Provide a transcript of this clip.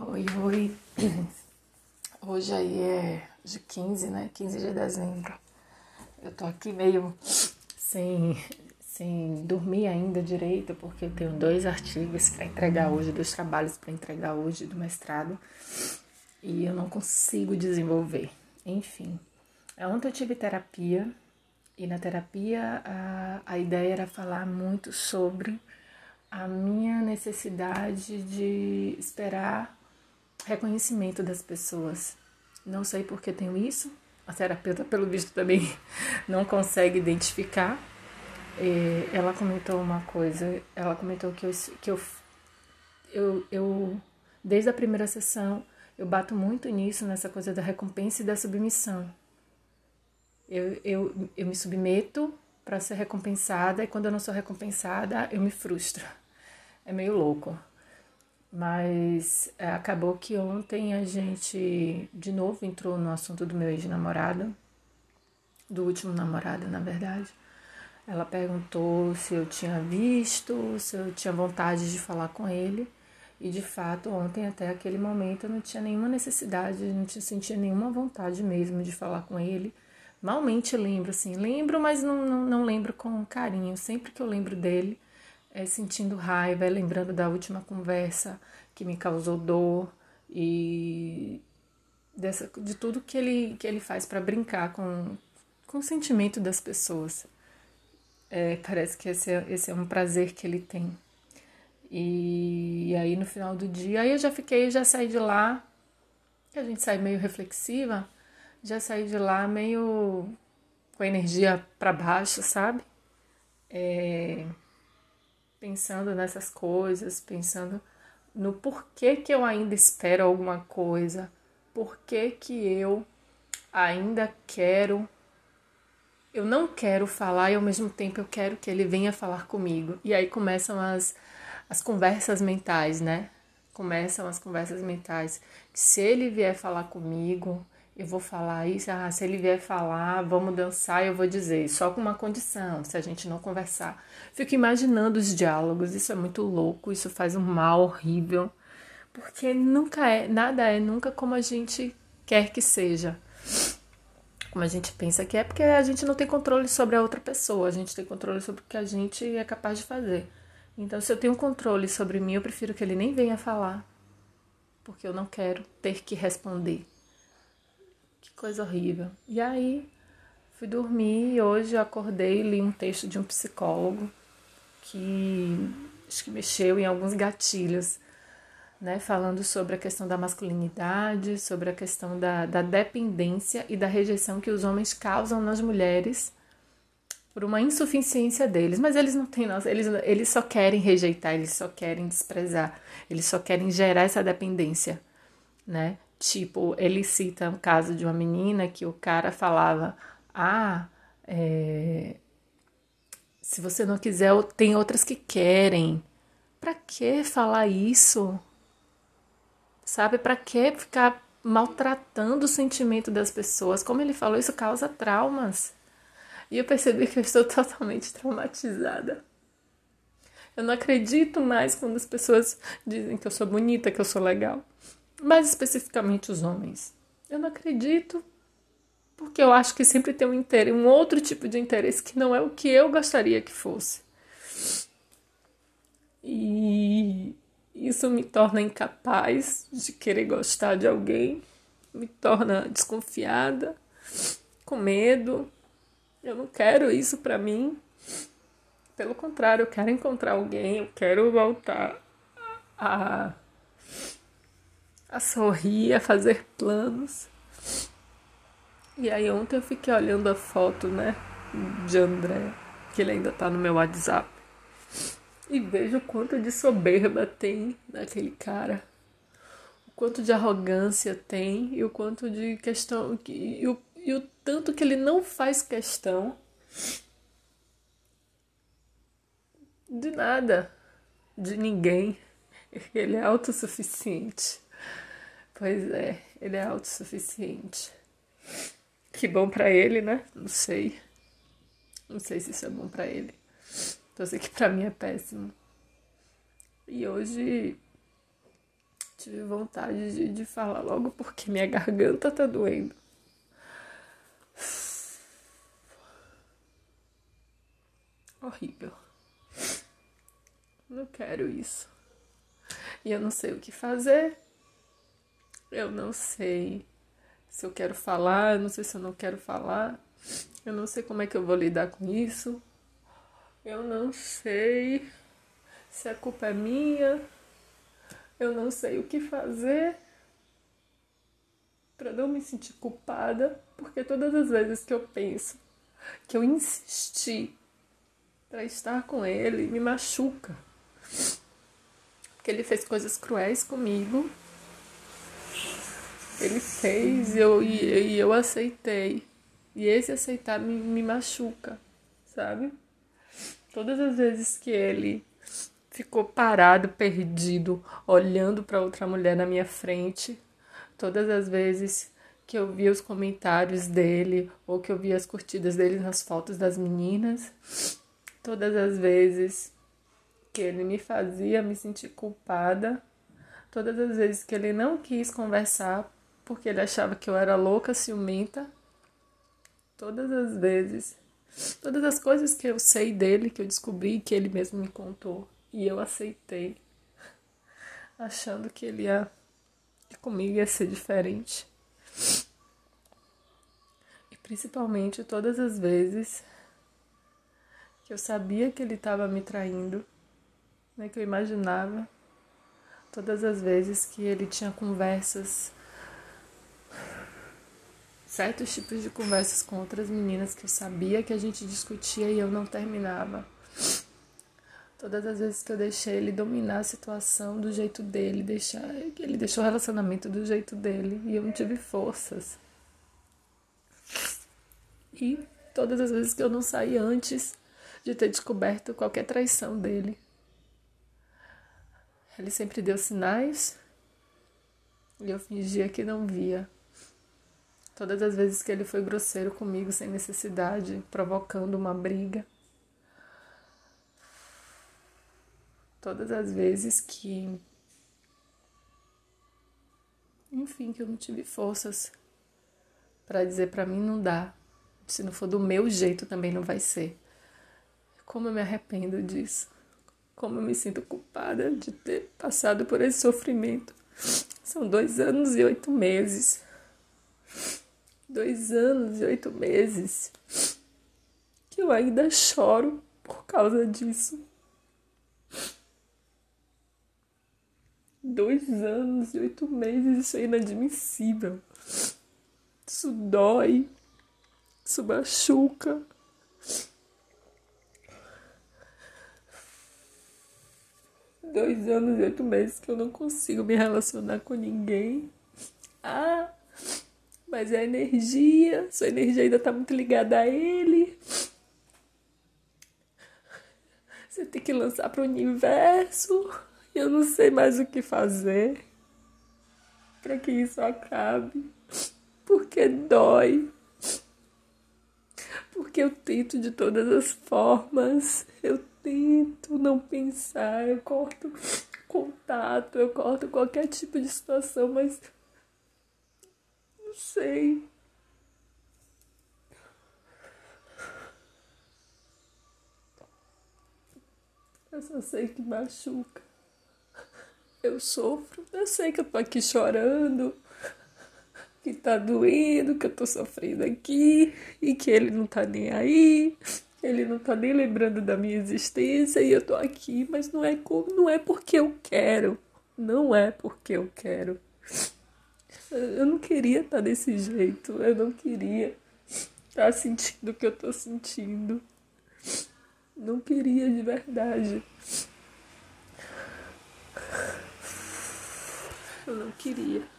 Oi, oi. Hoje aí é de 15, né? 15 de dezembro. Eu tô aqui meio sem, sem dormir ainda direito, porque eu tenho dois artigos para entregar hoje, dois trabalhos para entregar hoje do mestrado, e eu não consigo desenvolver. Enfim, ontem eu tive terapia, e na terapia a, a ideia era falar muito sobre a minha necessidade de esperar reconhecimento das pessoas. Não sei por que tenho isso. A terapeuta, pelo visto, também não consegue identificar. E ela comentou uma coisa. Ela comentou que eu, que eu, eu, eu, desde a primeira sessão, eu bato muito nisso, nessa coisa da recompensa e da submissão. Eu, eu, eu me submeto para ser recompensada e quando eu não sou recompensada, eu me frustro. É meio louco. Mas é, acabou que ontem a gente de novo entrou no assunto do meu ex-namorado, do último namorado, na verdade. Ela perguntou se eu tinha visto, se eu tinha vontade de falar com ele. E de fato, ontem até aquele momento eu não tinha nenhuma necessidade, não tinha sentia nenhuma vontade mesmo de falar com ele. Malmente lembro, assim, lembro, mas não, não, não lembro com carinho. Sempre que eu lembro dele, é, sentindo raiva, é lembrando da última conversa que me causou dor e dessa, de tudo que ele, que ele faz para brincar com, com o sentimento das pessoas. É, parece que esse é, esse é um prazer que ele tem. E, e aí no final do dia, aí eu já fiquei, já saí de lá, a gente sai meio reflexiva, já saí de lá meio com a energia para baixo, sabe? É, pensando nessas coisas, pensando no porquê que eu ainda espero alguma coisa, porquê que eu ainda quero, eu não quero falar e ao mesmo tempo eu quero que ele venha falar comigo. E aí começam as, as conversas mentais, né? Começam as conversas mentais. Se ele vier falar comigo, eu vou falar isso, ah, se ele vier falar, vamos dançar, eu vou dizer, só com uma condição, se a gente não conversar. Fico imaginando os diálogos, isso é muito louco, isso faz um mal horrível, porque nunca é, nada é nunca como a gente quer que seja. Como a gente pensa que é, porque a gente não tem controle sobre a outra pessoa, a gente tem controle sobre o que a gente é capaz de fazer. Então, se eu tenho controle sobre mim, eu prefiro que ele nem venha falar, porque eu não quero ter que responder. Que coisa horrível. E aí, fui dormir e hoje eu acordei e li um texto de um psicólogo que acho que mexeu em alguns gatilhos, né? Falando sobre a questão da masculinidade, sobre a questão da, da dependência e da rejeição que os homens causam nas mulheres por uma insuficiência deles, mas eles não têm nossa, eles, eles só querem rejeitar, eles só querem desprezar, eles só querem gerar essa dependência, né? Tipo, ele cita um caso de uma menina que o cara falava: Ah, é, se você não quiser, tem outras que querem. Pra que falar isso? Sabe, pra que ficar maltratando o sentimento das pessoas? Como ele falou, isso causa traumas. E eu percebi que eu estou totalmente traumatizada. Eu não acredito mais quando as pessoas dizem que eu sou bonita, que eu sou legal mais especificamente os homens. Eu não acredito, porque eu acho que sempre tem um interesse, um outro tipo de interesse que não é o que eu gostaria que fosse. E isso me torna incapaz de querer gostar de alguém, me torna desconfiada, com medo. Eu não quero isso para mim. Pelo contrário, eu quero encontrar alguém, eu quero voltar a a sorrir, a fazer planos. E aí ontem eu fiquei olhando a foto, né, de André, que ele ainda tá no meu WhatsApp. E vejo o quanto de soberba tem naquele cara. O quanto de arrogância tem e o quanto de questão e o, e o tanto que ele não faz questão de nada, de ninguém. Ele é autossuficiente. Pois é, ele é autossuficiente. Que bom para ele, né? Não sei. Não sei se isso é bom para ele. Então, sei que para mim é péssimo. E hoje Tive vontade de, de falar logo porque minha garganta tá doendo. Horrível. Não quero isso. E eu não sei o que fazer. Eu não sei se eu quero falar, eu não sei se eu não quero falar. Eu não sei como é que eu vou lidar com isso. Eu não sei se a culpa é minha. Eu não sei o que fazer para não me sentir culpada, porque todas as vezes que eu penso que eu insisti para estar com ele, me machuca. Porque ele fez coisas cruéis comigo. Ele fez e eu, e, e eu aceitei. E esse aceitar me, me machuca, sabe? Todas as vezes que ele ficou parado, perdido, olhando para outra mulher na minha frente, todas as vezes que eu via os comentários dele ou que eu via as curtidas dele nas fotos das meninas, todas as vezes que ele me fazia me sentir culpada, todas as vezes que ele não quis conversar porque ele achava que eu era louca, ciumenta, todas as vezes, todas as coisas que eu sei dele, que eu descobri, que ele mesmo me contou, e eu aceitei, achando que ele ia, que comigo ia ser diferente. E principalmente todas as vezes que eu sabia que ele estava me traindo, né, que eu imaginava, todas as vezes que ele tinha conversas certos tipos de conversas com outras meninas que eu sabia que a gente discutia e eu não terminava. Todas as vezes que eu deixei ele dominar a situação do jeito dele, deixar, ele deixou o relacionamento do jeito dele e eu não tive forças. E todas as vezes que eu não saí antes de ter descoberto qualquer traição dele. Ele sempre deu sinais e eu fingia que não via. Todas as vezes que ele foi grosseiro comigo sem necessidade, provocando uma briga. Todas as vezes que. Enfim, que eu não tive forças para dizer para mim não dá. Se não for do meu jeito, também não vai ser. Como eu me arrependo disso. Como eu me sinto culpada de ter passado por esse sofrimento. São dois anos e oito meses dois anos e oito meses que eu ainda choro por causa disso. Dois anos e oito meses, isso é inadmissível. Isso dói, isso machuca. Dois anos e oito meses que eu não consigo me relacionar com ninguém. Ah, mas é a energia, sua energia ainda está muito ligada a ele. Você tem que lançar para o universo. Eu não sei mais o que fazer para que isso acabe. Porque dói. Porque eu tento de todas as formas. Eu tento não pensar. Eu corto contato. Eu corto qualquer tipo de situação, mas sei. Eu só sei que machuca. Eu sofro, eu sei que eu tô aqui chorando, que tá doendo, que eu tô sofrendo aqui e que ele não tá nem aí. Ele não tá nem lembrando da minha existência e eu tô aqui, mas não é como, não é porque eu quero. Não é porque eu quero. Eu não queria estar desse jeito. Eu não queria estar sentindo o que eu tô sentindo. Não queria de verdade. Eu não queria.